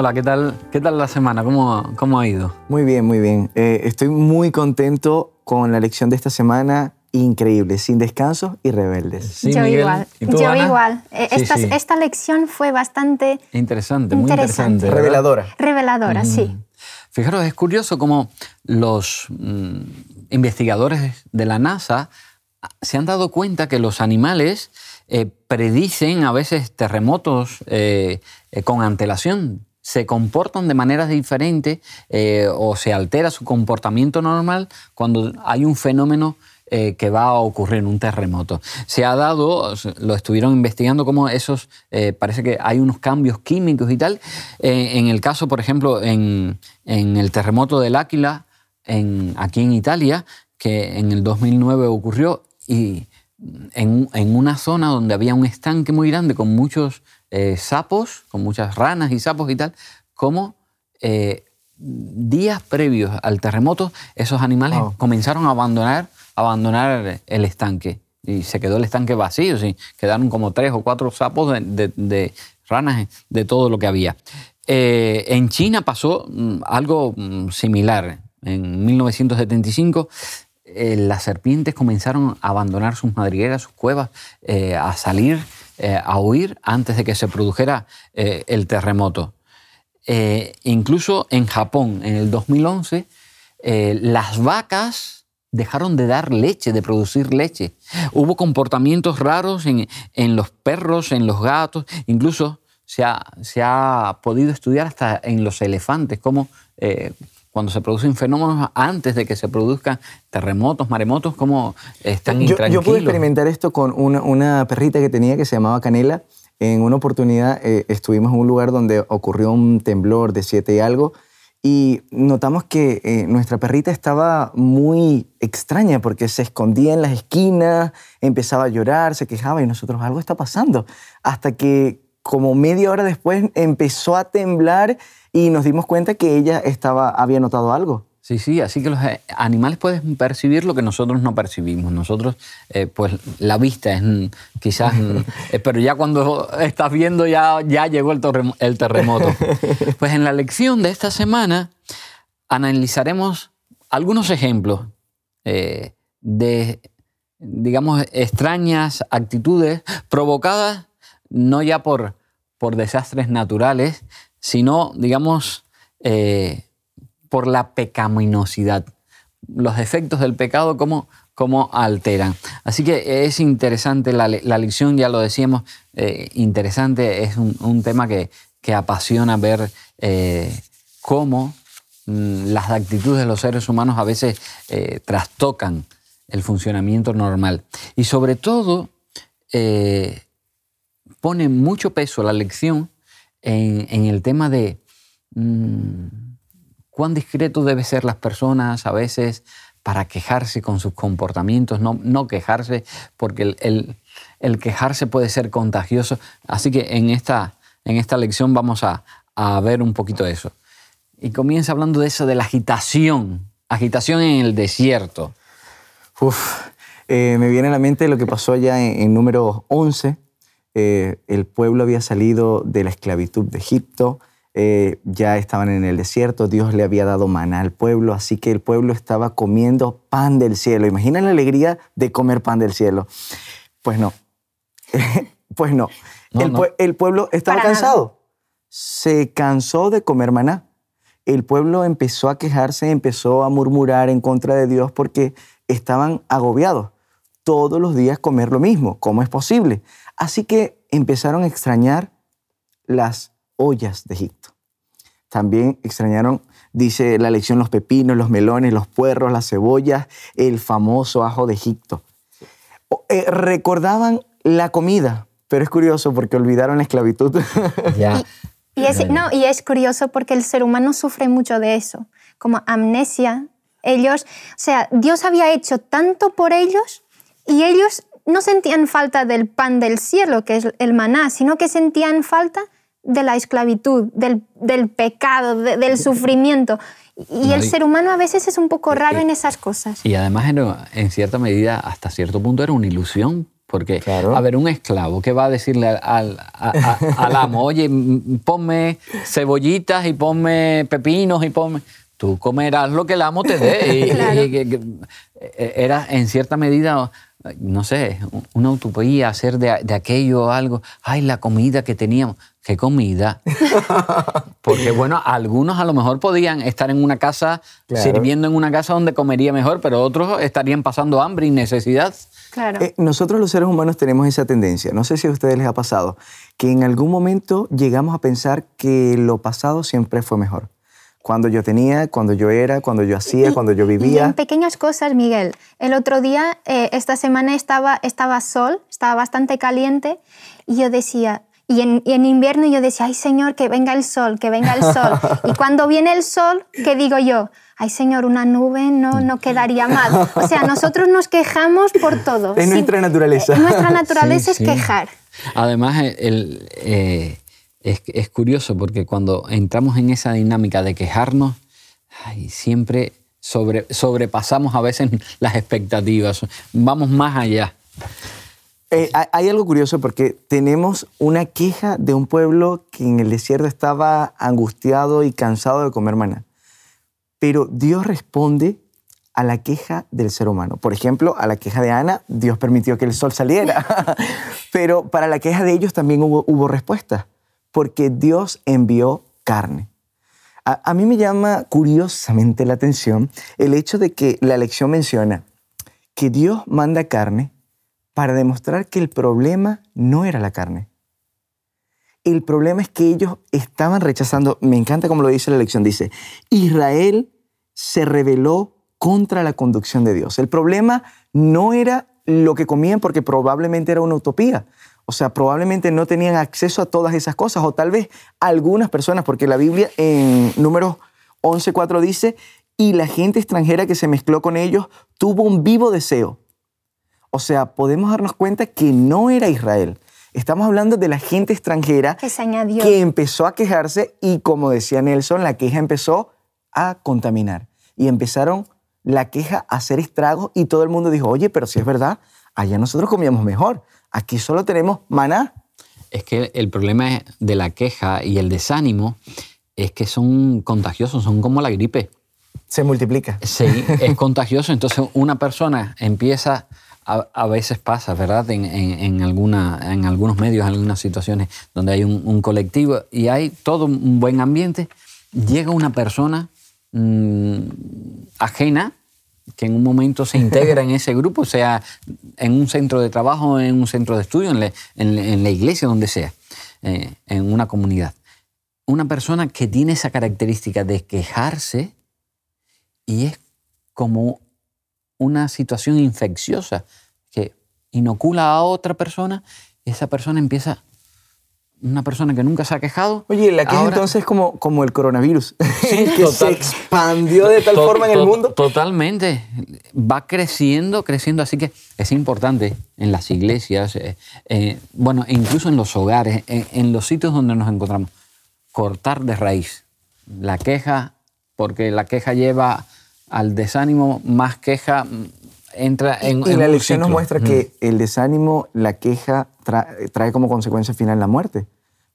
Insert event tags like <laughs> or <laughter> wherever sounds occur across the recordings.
Hola, ¿qué tal, qué tal la semana? ¿Cómo, cómo ha ido? Muy bien, muy bien. Eh, estoy muy contento con la lección de esta semana. Increíble, sin descanso y rebeldes. yo igual, yo igual. Eh, esta, esta, lección fue bastante interesante, muy interesante. Reveladora. Reveladora, sí. Fijaros, es curioso cómo los mm, investigadores de la NASA se han dado cuenta que los animales eh, predicen a veces terremotos eh, eh, con antelación, se comportan de maneras diferentes o se altera su comportamiento normal cuando hay un fenómeno que va a ocurrir, un terremoto. Se ha dado, lo estuvieron investigando, como esos, parece que hay unos cambios químicos y tal. en el caso, por ejemplo, en, el terremoto del Áquila, en, aquí en Italia, que en el 2009 ocurrió y en, una zona donde había un estanque muy grande con muchos eh, sapos, con muchas ranas y sapos y tal, como eh, días previos al terremoto esos animales comenzaron a abandonar, abandonar el estanque y se quedó el estanque vacío, ¿sí? quedaron como tres o cuatro sapos de, ranas, de todo lo que había. Eh, en China pasó mm, algo mm, similar. En 1975 eh, las serpientes comenzaron a abandonar sus madrigueras, sus cuevas, eh, a salir, eh, a huir antes de que se produjera el terremoto. incluso en Japón, en el 2011, las vacas dejaron de dar leche, de producir leche. Hubo comportamientos raros en, los perros, en los gatos, incluso se ha, se ha, podido estudiar hasta en los elefantes, cómo cuando se producen fenómenos antes de que se produzcan terremotos, maremotos, cómo están yo, yo pude experimentar esto con una, perrita que tenía que se llamaba Canela. En una oportunidad eh, estuvimos en un lugar donde ocurrió un temblor de siete y algo y notamos que eh, nuestra perrita estaba muy extraña porque se escondía en las esquinas, empezaba a llorar, se quejaba y nosotros algo está pasando. Hasta que como media hora después empezó a temblar y nos dimos cuenta que ella estaba, había notado algo. Sí, sí, así que los eh, animales pueden percibir lo que nosotros no percibimos. Nosotros, eh, pues la vista es mm, quizás, mm, <laughs> eh, pero ya cuando estás viendo ya, ya llegó el, el terremoto. <laughs> Pues en la lección de esta semana analizaremos algunos ejemplos de, digamos, extrañas actitudes provocadas no ya por, por desastres naturales, sino, digamos, eh, por la pecaminosidad. Los efectos del pecado, cómo, alteran. Así que es interesante la, lección, ya lo decíamos, eh, interesante, es un, tema que, apasiona ver eh, cómo mm, las actitudes de los seres humanos a veces trastocan el funcionamiento normal. Y sobre todo, pone mucho peso la lección en, el tema de mm, cuán discreto deben ser las personas a veces para quejarse con sus comportamientos, no, no quejarse, porque el, quejarse puede ser contagioso. Así que en esta, en esta lección vamos a, ver un poquito eso. Y comienza hablando de eso, de la agitación, agitación en el desierto. Eh, me viene a la mente lo que pasó allá en, en número 11, eh, el pueblo había salido de la esclavitud de Egipto, eh, ya estaban en el desierto, Dios le había dado maná al pueblo, así que el pueblo estaba comiendo pan del cielo. Imagina la alegría de comer pan del cielo. Pues no, <laughs> pues no. el, pueblo estaba cansado, se cansó de comer maná. El pueblo empezó a quejarse, empezó a murmurar en contra de Dios porque estaban agobiados. Todos los días comer lo mismo, ¿cómo es posible? Así que empezaron a extrañar las ollas de Egipto. También extrañaron, dice la lección, los pepinos, los melones, los puerros, las cebollas, el famoso ajo de Egipto. Eh, recordaban la comida, pero es curioso porque olvidaron la esclavitud. <laughs> Y, es, no, y es curioso porque el ser humano sufre mucho de eso, como amnesia. Ellos, o sea, Dios había hecho tanto por ellos y ellos no sentían falta del pan del cielo, que es el maná, sino que sentían falta de la esclavitud, del, pecado, del sufrimiento. Y el ser humano a veces es un poco raro en esas cosas. Y además, en, cierta medida, hasta cierto punto, era una ilusión Porque, Claro. a ver, un esclavo que va a decirle al, al- a- a- al amo, oye, ponme cebollitas y ponme pepinos y ponme... Tú comerás lo que el amo te dé. Y- Claro. y- que- que- eh, era en cierta medida, no sé, una utopía hacer de, de aquello algo. Ay, la comida que teníamos. ¿Qué comida? <laughs> Porque bueno, algunos a lo mejor podían estar en una casa, Claro. sirviendo en una casa donde comería mejor, pero otros estarían pasando hambre y necesidad. Claro. Eh, nosotros los seres humanos tenemos esa tendencia, no sé si a ustedes les ha pasado, que en algún momento llegamos a pensar que lo pasado siempre fue mejor. Cuando yo tenía, cuando yo era, cuando yo hacía, Y- cuando yo Y en vivía. pequeñas cosas, Miguel. El otro día, eh, esta semana estaba, estaba sol, estaba bastante caliente y yo decía, y en, y en invierno yo decía, ay Señor, que venga el sol, que venga el sol. <laughs> y cuando viene el sol, ¿qué digo yo? Ay Señor, una nube no, no quedaría mal. O sea, nosotros nos quejamos por todo. Es nuestra naturaleza. eh, Nuestra <laughs> naturaleza Sí, es sí. quejar. Además, el- el, eh, es, es curioso porque cuando entramos en esa dinámica de quejarnos, ay, siempre sobre, sobrepasamos a veces <laughs> las expectativas, vamos más allá. Eh, hay- algo curioso porque tenemos una queja de un pueblo que en el desierto estaba angustiado y cansado de comer maná. Pero Dios responde a la queja del ser humano. Por ejemplo, a la queja de Ana, Dios permitió que el sol saliera. <laughs> Pero para la queja de ellos también hubo, hubo respuesta, porque Dios envió carne. A, mí me llama curiosamente la atención el hecho de que la lección menciona que Dios manda carne para demostrar que el problema no era la carne. El problema es que ellos estaban rechazando, me encanta como lo dice la lección, dice, Israel se rebeló contra la conducción de Dios. El problema no era lo que comían porque probablemente era una utopía. O sea, probablemente no tenían acceso a todas esas cosas o tal vez algunas personas, porque la Biblia en números 11.4 dice, y la gente extranjera que se mezcló con ellos tuvo un vivo deseo. O sea, podemos darnos cuenta que no era Israel. Estamos hablando de la gente extranjera Que se añadió. que empezó a quejarse y como decía Nelson, la queja empezó a contaminar y empezaron la queja a hacer estragos y todo el mundo dijo, oye, pero si es verdad, allá nosotros comíamos mejor, aquí solo tenemos maná. Es que el problema de la queja y el desánimo es que son contagiosos, son como la gripe. Se multiplica. Sí, es contagioso. Entonces una persona empieza, a, a veces pasa, ¿verdad? En, en- en alguna, en algunos medios, en algunas situaciones donde hay un, un colectivo y hay todo un buen ambiente, llega una persona mm, ajena que en un momento se integra <laughs> en ese grupo, sea en un centro de trabajo, en un centro de estudio, en la, en la- en la iglesia, donde sea, eh, en una comunidad. Una persona que tiene esa característica de quejarse y es como una situación infecciosa que inocula a otra persona y esa persona empieza, una persona que nunca se ha quejado. Oye, la queja ahora- entonces es como, como el coronavirus, <laughs> que se expandió de tal To- forma en el mundo. Totalmente. Va creciendo, creciendo. Así que es importante en las iglesias, eh, eh, bueno, e incluso en los hogares, en, en los sitios donde nos encontramos, cortar de raíz la queja, porque la queja lleva al desánimo, más queja entra en, Y en la lección nos muestra que el desánimo, la queja, tra- trae como consecuencia final la muerte.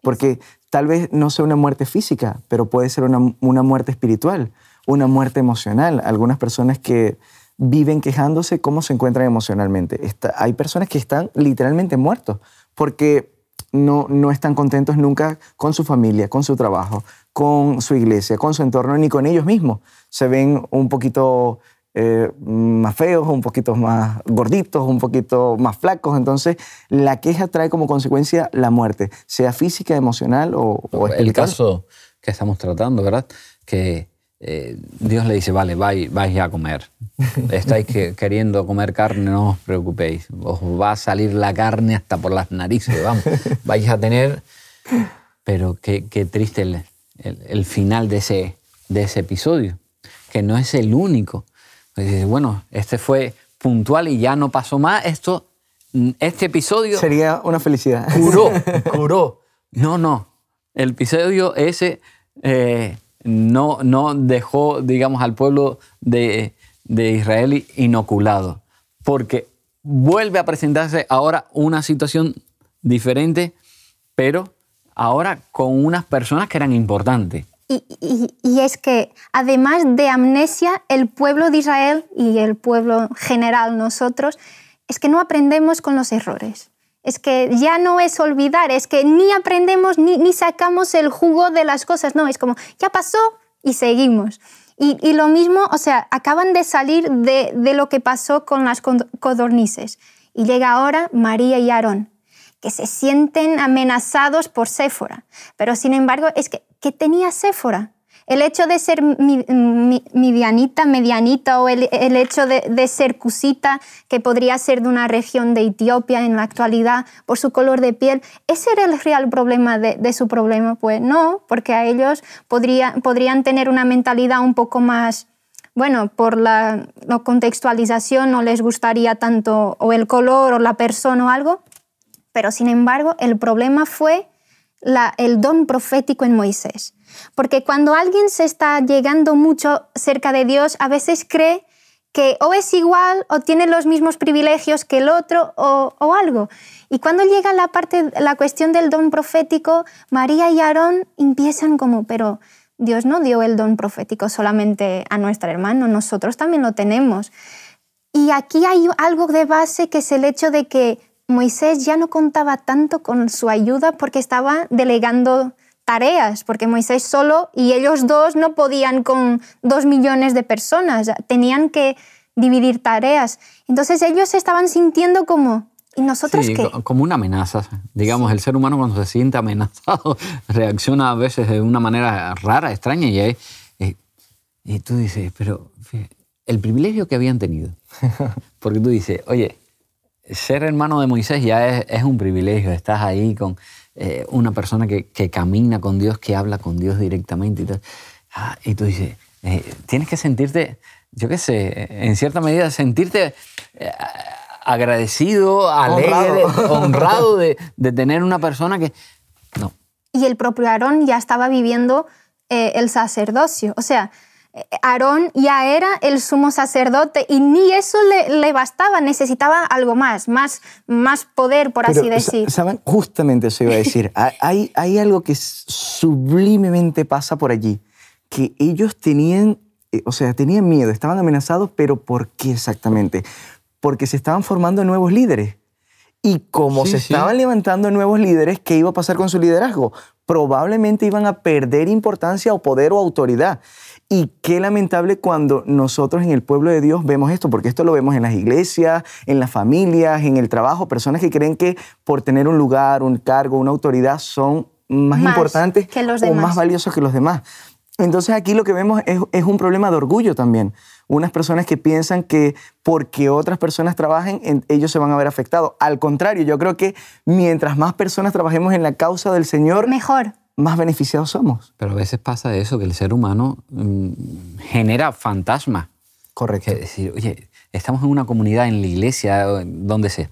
Porque tal vez no sea una muerte física, pero puede ser una, una muerte espiritual, una muerte emocional. Algunas personas que viven quejándose, ¿cómo se encuentran emocionalmente? Está- hay personas que están literalmente muertos porque no, no están contentos nunca con su familia, con su trabajo, con su iglesia, con su entorno, ni con ellos mismos. Se ven un poquito eh, más feos, un poquito más gorditos, un poquito más flacos. Entonces, la queja trae como consecuencia la muerte, sea física, emocional o, o el caso que estamos tratando, ¿verdad? Que eh, Dios le dice, vale, vais, vais a comer. <laughs> Estáis que- queriendo comer carne, no os preocupéis. Os va a salir la carne hasta por las narices, vamos. <laughs> Vais a tener... Pero qué, qué triste el, el- el final de ese, de ese episodio, que no es el único. Dices, bueno, este fue puntual y ya no pasó más. Esto, este episodio Sería una felicidad. curó, <laughs> curó. No, no. El episodio ese eh, no, no dejó, digamos, al pueblo de, de Israel inoculado. Porque vuelve a presentarse ahora una situación diferente, pero ahora con unas personas que eran importantes. Y, es que además de amnesia, el pueblo de Israel y el pueblo general, nosotros, es que no aprendemos con los errores. Es que ya no es olvidar, es que ni aprendemos ni, sacamos el jugo de las cosas, no, es como, ya pasó y seguimos. Y, y lo mismo, o sea, acaban de salir de, de lo que pasó con las codornices. Y llega ahora María y Aarón, que se sienten amenazados por Séfora. Pero sin embargo, es que ¿qué tenía Séfora? El hecho de ser midianita, medianita, o el, el hecho de, ser cusita, que podría ser de una región de Etiopía en la actualidad, por su color de piel, ¿ese era el real problema de, de su problema? Pues no, porque a ellos podría, podrían tener una mentalidad un poco más, bueno, por la, la contextualización no les gustaría tanto o el color o la persona o algo, pero sin embargo el problema fue el don profético en Moisés. Porque cuando alguien se está llegando mucho cerca de Dios, a veces cree que o es igual o tiene los mismos privilegios que el otro o, o algo. Y cuando llega la, parte, la cuestión del don profético, María y Aarón empiezan como, pero Dios no dio el don profético solamente a nuestro hermano, nosotros también lo tenemos. Y aquí hay algo de base que es el hecho de que Moisés ya no contaba tanto con su ayuda porque estaba delegando tareas, porque Moisés solo y ellos dos no podían con dos millones de personas, tenían que dividir tareas. Entonces ellos se estaban sintiendo como, ¿y nosotros sí, qué? Como una amenaza. Digamos, el ser humano cuando se siente amenazado <laughs> reacciona a veces de una manera rara, extraña, y, hay, y, y tú dices, pero el privilegio que habían tenido. <laughs> Porque tú dices, oye, ser hermano de Moisés ya es, es un privilegio, estás ahí con eh, una persona que, que, camina con Dios, que habla con Dios directamente y tal. Ah, y tú dices, eh, tienes que sentirte, yo qué sé, en cierta medida sentirte eh, agradecido, alegre, honrado, honrado de, de, tener una persona que... No. Y el propio Aarón ya estaba viviendo el sacerdocio, o sea, Aarón ya era el sumo sacerdote y ni eso le, le, bastaba, necesitaba algo más, más, más poder, por Pero, así decir. ¿Saben? Justamente eso iba a decir. <laughs> hay, hay algo que sublimemente pasa por allí, que ellos tenían, eh, o sea, tenían miedo, estaban amenazados, pero ¿por qué exactamente? Porque se estaban formando nuevos líderes. Y como sí, se sí. estaban levantando nuevos líderes, ¿qué iba a pasar con su liderazgo? Probablemente iban a perder importancia o poder o autoridad. Y qué lamentable cuando nosotros en el pueblo de Dios vemos esto, porque esto lo vemos en las iglesias, en las familias, en el trabajo, personas que creen que por tener un lugar, un cargo, una autoridad son más, más importantes o más valiosos que los demás. Entonces aquí lo que vemos es, es, un problema de orgullo también. Unas personas que piensan que porque otras personas trabajen, en, ellos se van a ver afectados. Al contrario, yo creo que mientras más personas trabajemos en la causa del Señor, mejor más beneficiados somos. Pero a veces pasa eso, que el ser humano mmm, genera fantasmas. Correcto. Es decir, oye, estamos en una comunidad, en la iglesia, donde sea.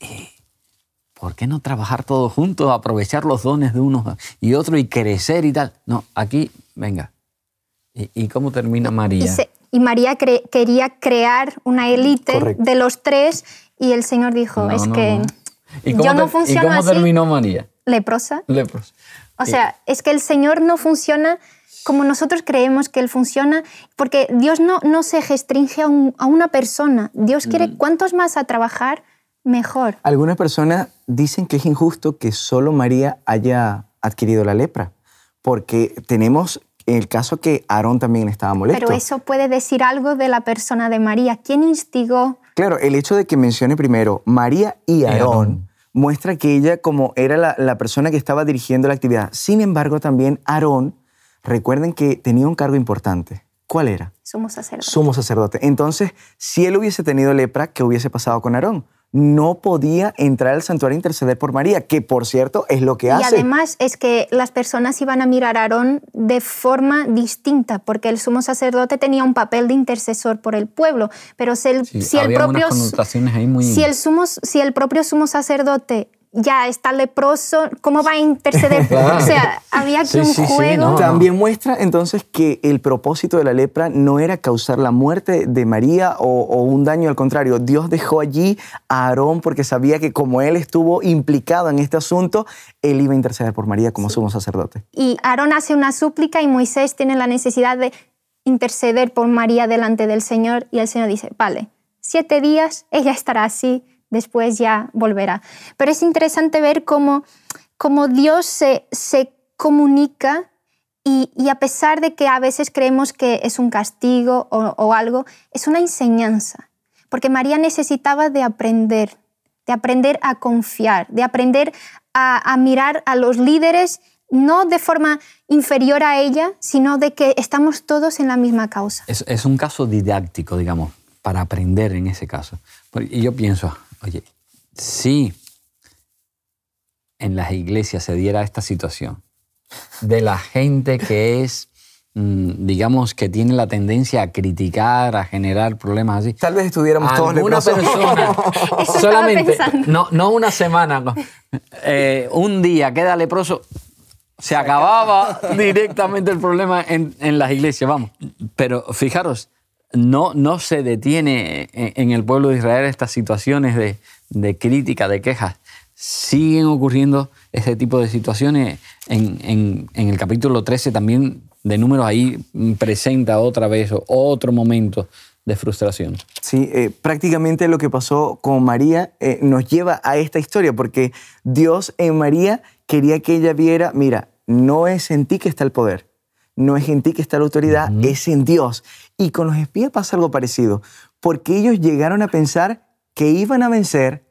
Eh, ¿Por qué no trabajar todos juntos, aprovechar los dones de uno y otro y crecer y tal? No, aquí, venga. ¿Y, y cómo termina María? Y, se, y María cre quería crear una élite de los tres y el Señor dijo, No, es no, que no. ¿Y yo no funciono ¿Y cómo así. terminó María? Leprosa. Leprosa. O sea, es que el Señor no funciona como nosotros creemos que Él funciona, porque Dios no, no se restringe a, un, a una persona. Dios quiere Mm. cuantos más a trabajar, mejor. Algunas personas dicen que es injusto que solo María haya adquirido la lepra, porque tenemos el caso que Aarón también estaba molesto. Pero eso puede decir algo de la persona de María. ¿Quién instigó? Claro, el hecho de que mencione primero María y Aarón, Aarón. Muestra que ella como era la, la persona que estaba dirigiendo la actividad. Sin embargo, también Aarón, recuerden que tenía un cargo importante. ¿Cuál era? Sumo sacerdote. Sumo sacerdote. Entonces, si él hubiese tenido lepra, ¿qué hubiese pasado con Aarón? No podía entrar al santuario a interceder por María, que por cierto es lo que Y hace. además es que las personas iban a mirar a Aarón de forma distinta, porque el sumo sacerdote tenía un papel de intercesor por el pueblo, pero si el, Sí, si el había propio ahí muy... si el, sumo, si el propio sumo sacerdote ya está leproso, ¿cómo va a interceder? <laughs> O sea, había aquí Sí, un sí, sí, juego. no. También muestra entonces que el propósito de la lepra no era causar la muerte de María o, o un daño, al contrario, Dios dejó allí a Aarón porque sabía que como él estuvo implicado en este asunto, él iba a interceder por María como sumo sacerdote. Y Aarón hace una súplica y Moisés tiene la necesidad de interceder por María delante del Señor y el Señor dice, vale, siete días, ella estará así, después ya volverá. Pero es interesante ver cómo, cómo Dios se, se comunica y, y a pesar de que a veces creemos que es un castigo o, algo, es una enseñanza. Porque María necesitaba de aprender, de aprender a confiar, de aprender a, a mirar a los líderes no de forma inferior a ella, sino de que estamos todos en la misma causa. Es un caso didáctico, digamos, para aprender en ese caso. Y yo pienso, oye, si en las iglesias se diera esta situación de la gente que es, mm, digamos, que tiene la tendencia a criticar, a generar problemas así. Tal vez estuviéramos todos leprosos. persona, <laughs> <laughs> solamente, no, no una semana, no, eh, un día queda leproso, se acababa directamente el problema en, en las iglesias, vamos. Pero fijaros, no, no se detiene en, el pueblo de Israel estas situaciones de, crítica, de quejas. Siguen ocurriendo este tipo de situaciones. En, el capítulo 13 también de números ahí presenta otra vez otro momento de frustración. Sí, eh, prácticamente lo que pasó con María eh, nos lleva a esta historia, porque Dios en María quería que ella viera, mira, no es en ti que está el poder, no es en ti que está la autoridad, es en Dios. Y con los espías pasa algo parecido, porque ellos llegaron a pensar que iban a vencer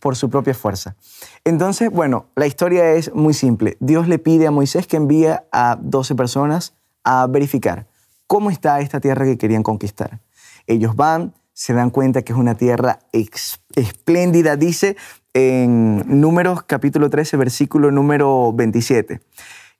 por su propia fuerza. Entonces, bueno, la historia es muy simple. Dios le pide a Moisés que envíe a 12 personas a verificar cómo está esta tierra que querían conquistar. Ellos van, se dan cuenta que es una tierra espléndida, dice en Números capítulo 13, versículo número 27.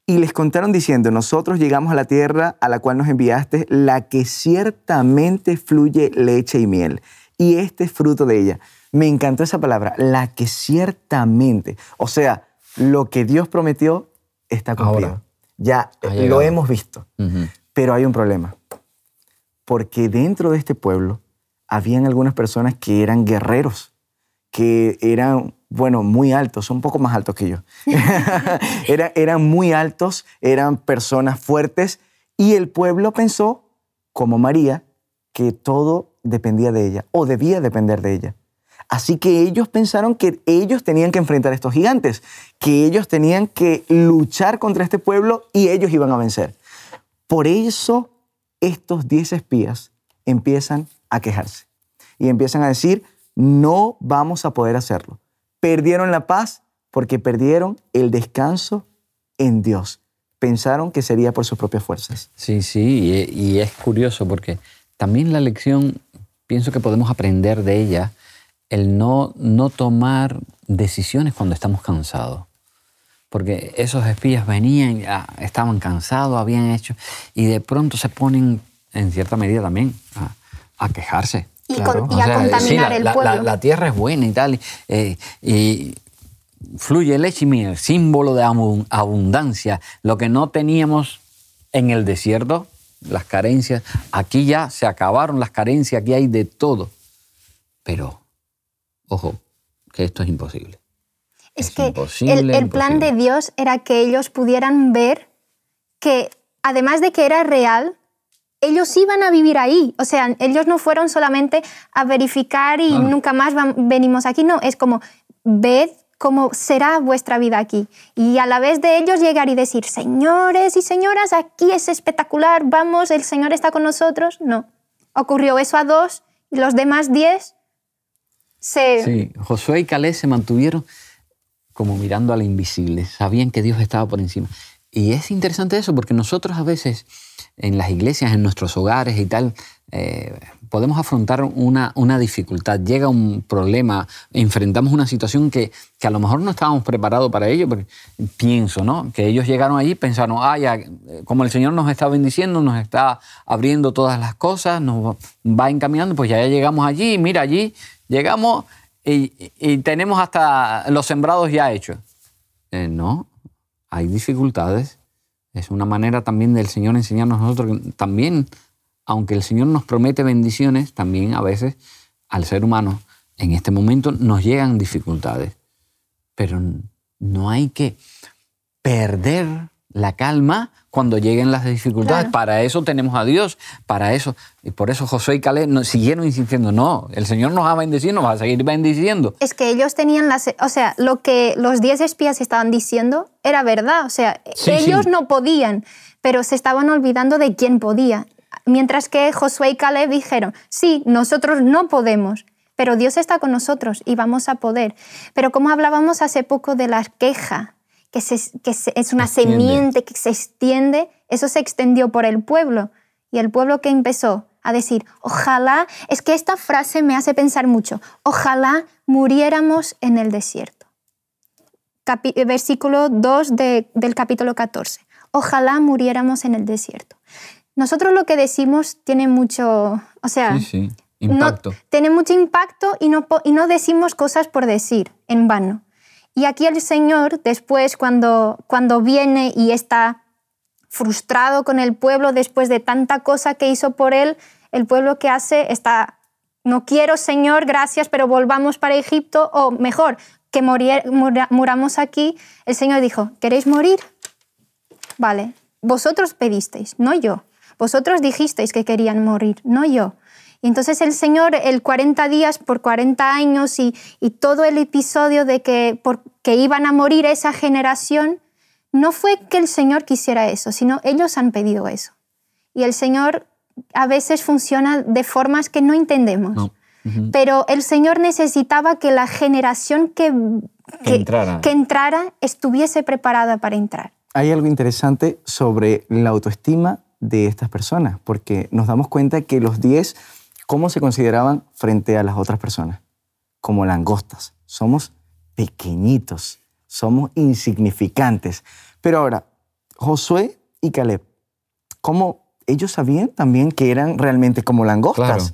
Y les contaron diciendo, nosotros llegamos a la tierra a la cual nos enviaste, la que ciertamente fluye leche y miel. Y este es fruto de ella. Me encantó esa palabra, la que ciertamente. O sea, lo que Dios prometió está cumplido. Ahora. Ya lo hemos visto. Pero hay un problema. Porque dentro de este pueblo habían algunas personas que eran guerreros, que eran, bueno, muy altos, son un poco más altos que yo. <laughs> <laughs> Era- eran muy altos, eran personas fuertes y el pueblo pensó, como María, que todo dependía de ella o debía depender de ella. Así que ellos pensaron que ellos tenían que enfrentar a estos gigantes, que ellos tenían que luchar contra este pueblo y ellos iban a vencer. Por eso estos 10 espías empiezan a quejarse y empiezan a decir, no vamos a poder hacerlo. Perdieron la paz porque perdieron el descanso en Dios. Pensaron que sería por sus propias fuerzas. Sí, sí, y, es curioso porque también la lección, pienso que podemos aprender de ella, el no, no tomar decisiones cuando estamos cansados. Porque esos espías venían, ya estaban cansados, habían hecho, y de pronto se ponen, en cierta medida también, a quejarse. Y, Claro. con- y a sea, contaminar sí, la, el la- pueblo. la- la tierra es buena y tal, eh, y fluye leche y miel, símbolo de abundancia, lo que no teníamos en el desierto, las carencias, aquí ya se acabaron las carencias, aquí hay de todo. Pero, ojo, que esto es imposible. Es Es que imposible, el, el plan de Dios era que ellos pudieran ver que, además de que era real, ellos iban a vivir ahí. O sea, ellos no fueron solamente a verificar y nunca más van- venimos aquí. No, es como, ved cómo será vuestra vida aquí. Y a la vez de ellos llegar y decir, señores y señoras, aquí es espectacular, vamos, el Señor está con nosotros. No. Ocurrió eso a dos y los demás diez se... Sí, Josué y Caleb se mantuvieron como mirando a la invisible, sabían que Dios estaba por encima. Y es interesante eso porque nosotros a veces en las iglesias, en nuestros hogares y tal, eh, podemos afrontar una, una dificultad, llega un problema, enfrentamos una situación que, que a lo mejor no estábamos preparados para ello, porque pienso, ¿no? Que ellos llegaron allí y pensaron, ah, como el Señor nos está bendiciendo, nos está abriendo todas las cosas, nos va encaminando, pues ya llegamos allí, mira, allí llegamos y, y tenemos hasta los sembrados ya hechos. Eh, no, hay dificultades. Es una manera también del Señor enseñarnos a nosotros también, aunque el Señor nos promete bendiciones, también a veces al ser humano en este momento nos llegan dificultades. Pero no hay que perder la calma cuando lleguen las dificultades. Claro. Para eso tenemos a Dios, para eso. Y por eso Josué y Caleb nos siguieron insistiendo, no, el Señor nos va a bendecir, nos va a seguir bendiciendo. Es que ellos tenían las... O sea, lo que los diez espías estaban diciendo era verdad. O sea, Sí, ellos sí. no podían, pero se estaban olvidando de quién podía. Mientras que Josué y Caleb dijeron, sí, nosotros no podemos, pero Dios está con nosotros y vamos a poder. Pero como hablábamos hace poco de la queja, que, se- que se- es una Extiende. semiente que se extiende, eso se extendió por el pueblo. Y el pueblo que empezó a decir, ojalá, es que esta frase me hace pensar mucho, ojalá muriéramos en el desierto. Capi- versículo 2 de- del capítulo 14. Ojalá muriéramos en el desierto. Nosotros lo que decimos tiene mucho, o sea, Sí, sí, no- impacto. tiene mucho impacto y no, y no decimos cosas por decir, en vano. Y aquí el Señor, después, cuando, cuando viene y está frustrado con el pueblo después de tanta cosa que hizo por él, el pueblo que hace está, no quiero Señor, gracias, pero volvamos para Egipto, o mejor, que morir- mura- muramos aquí. El Señor dijo, ¿queréis morir? Vale, vosotros pedisteis, no yo. Vosotros dijisteis que querían morir, no yo. Y entonces el Señor, el 40 días por 40 años y, y todo el episodio de que, por, que iban a morir esa generación, no fue que el Señor quisiera eso, sino ellos han pedido eso. Y el Señor a veces funciona de formas que no entendemos. No. Pero el Señor necesitaba que la generación que, Que entrara. que entrara estuviese preparada para entrar. Hay algo interesante sobre la autoestima de estas personas, porque nos damos cuenta que los 10, ¿cómo se consideraban frente a las otras personas? Como langostas. Somos pequeñitos, somos insignificantes. Pero ahora, Josué y Caleb, ¿cómo ellos sabían también que eran realmente como langostas? Claro.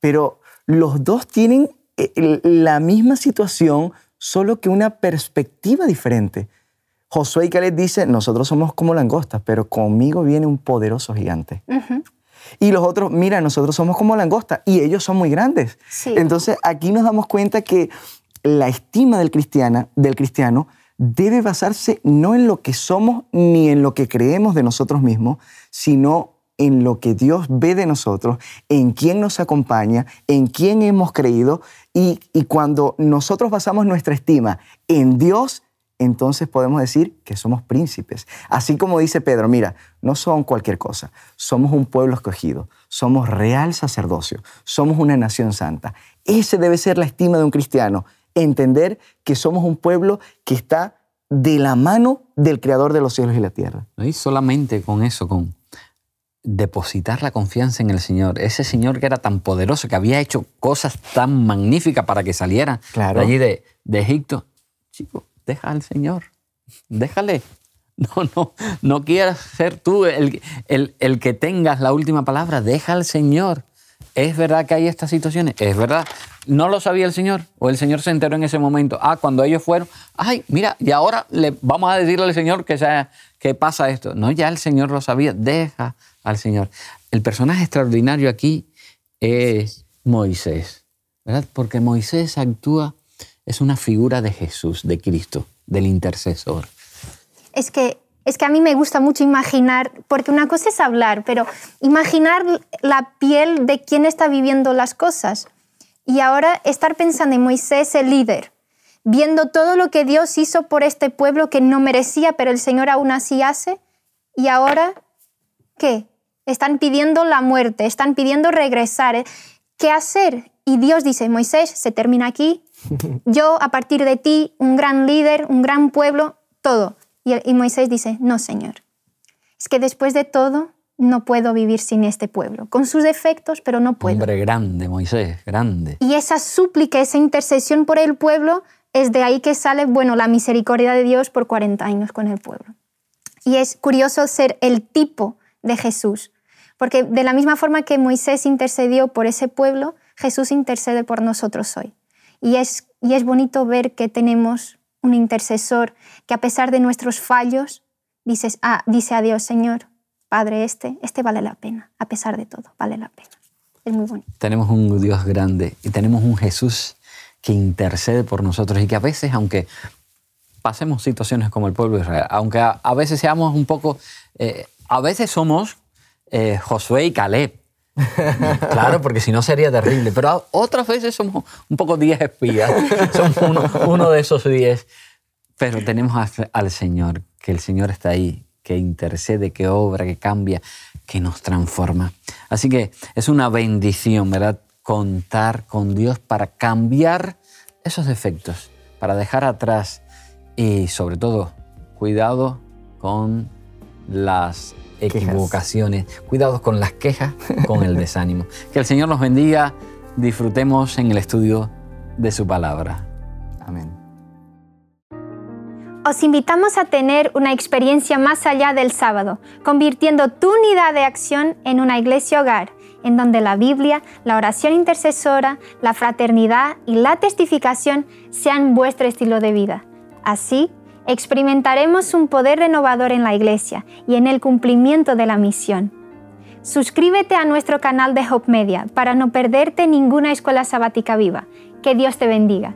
Pero los dos tienen eh, la misma situación, solo que una perspectiva diferente. Josué y Caleb dicen, nosotros somos como langostas, pero conmigo viene un poderoso gigante. Ujú. Y los otros, mira, nosotros somos como langostas y ellos son muy grandes. Sí. Entonces aquí nos damos cuenta que la estima del, cristiana, del cristiano debe basarse no en lo que somos ni en lo que creemos de nosotros mismos, sino en lo que Dios ve de nosotros, en quién nos acompaña, en quién hemos creído. Y, y cuando nosotros basamos nuestra estima en Dios, entonces podemos decir que somos príncipes. Así como dice Pedro, mira, no son cualquier cosa, somos un pueblo escogido, somos real sacerdocio, somos una nación santa. Ese debe ser la estima de un cristiano, entender que somos un pueblo que está de la mano del creador de los cielos y la tierra. Y solamente con eso, con depositar la confianza en el Señor, ese Señor que era tan poderoso, que había hecho cosas tan magníficas para que salieran Claro. de allí de, de Egipto. Chico, deja al Señor, déjale. No, no, no quieras ser tú el, el, el que tengas la última palabra, deja al Señor. ¿Es verdad que hay estas situaciones? Es verdad. ¿No lo sabía el Señor? ¿O el Señor se enteró en ese momento? Ah, cuando ellos fueron, ay, mira, y ahora le vamos a decirle al Señor que, sea, que pasa esto. No, ya el Señor lo sabía. Deja al Señor. El personaje extraordinario aquí es Moisés, ¿verdad? Porque Moisés actúa, es una figura de Jesús, de Cristo, del intercesor. Es que, es que a mí me gusta mucho imaginar, porque una cosa es hablar, pero imaginar la piel de quien está viviendo las cosas. Y ahora estar pensando en Moisés, el líder, viendo todo lo que Dios hizo por este pueblo que no merecía, pero el Señor aún así hace. Y ahora, ¿qué? Están pidiendo la muerte, están pidiendo regresar. ¿eh? ¿Qué hacer? Y Dios dice, Moisés, se termina aquí. Yo, a partir de ti, un gran líder, un gran pueblo, todo. Y, y Moisés dice, no, Señor. Es que después de todo, no puedo vivir sin este pueblo. Con sus defectos, pero no puedo. Hombre grande, Moisés, grande. Y esa súplica, esa intercesión por el pueblo, es de ahí que sale, bueno, la misericordia de Dios por 40 años con el pueblo. Y es curioso ser el tipo de Jesús, porque de la misma forma que Moisés intercedió por ese pueblo, Jesús intercede por nosotros hoy. Y es, y es bonito ver que tenemos un intercesor que a pesar de nuestros fallos, dices, ah, dice a Dios, Señor, Padre, este, este vale la pena, a pesar de todo, vale la pena. Es muy bonito. Tenemos un Dios grande y tenemos un Jesús que intercede por nosotros y que a veces, aunque pasemos situaciones como el pueblo de Israel, aunque a, veces seamos un poco, eh, a veces somos eh, Josué y Caleb. <laughs> claro, porque si no sería terrible. Pero otras veces somos un poco diez espías. <laughs> Somos uno, de esos diez. Pero tenemos al Señor, que el Señor está ahí, que intercede, que obra, que cambia, que nos transforma. Así que es una bendición, ¿verdad? Contar con Dios para cambiar esos defectos, para dejar atrás y sobre todo, cuidado con las equivocaciones, cuidado con las quejas, con el <laughs> desánimo. Que el Señor nos bendiga, disfrutemos en el estudio de su palabra. Amén. Os invitamos a tener una experiencia más allá del sábado, convirtiendo tu unidad de acción en una iglesia hogar, en donde la Biblia, la oración intercesora, la fraternidad y la testificación sean vuestro estilo de vida. Así, experimentaremos un poder renovador en la iglesia y en el cumplimiento de la misión. Suscríbete a nuestro canal de Hope Media para no perderte ninguna escuela sabática viva. Que Dios te bendiga.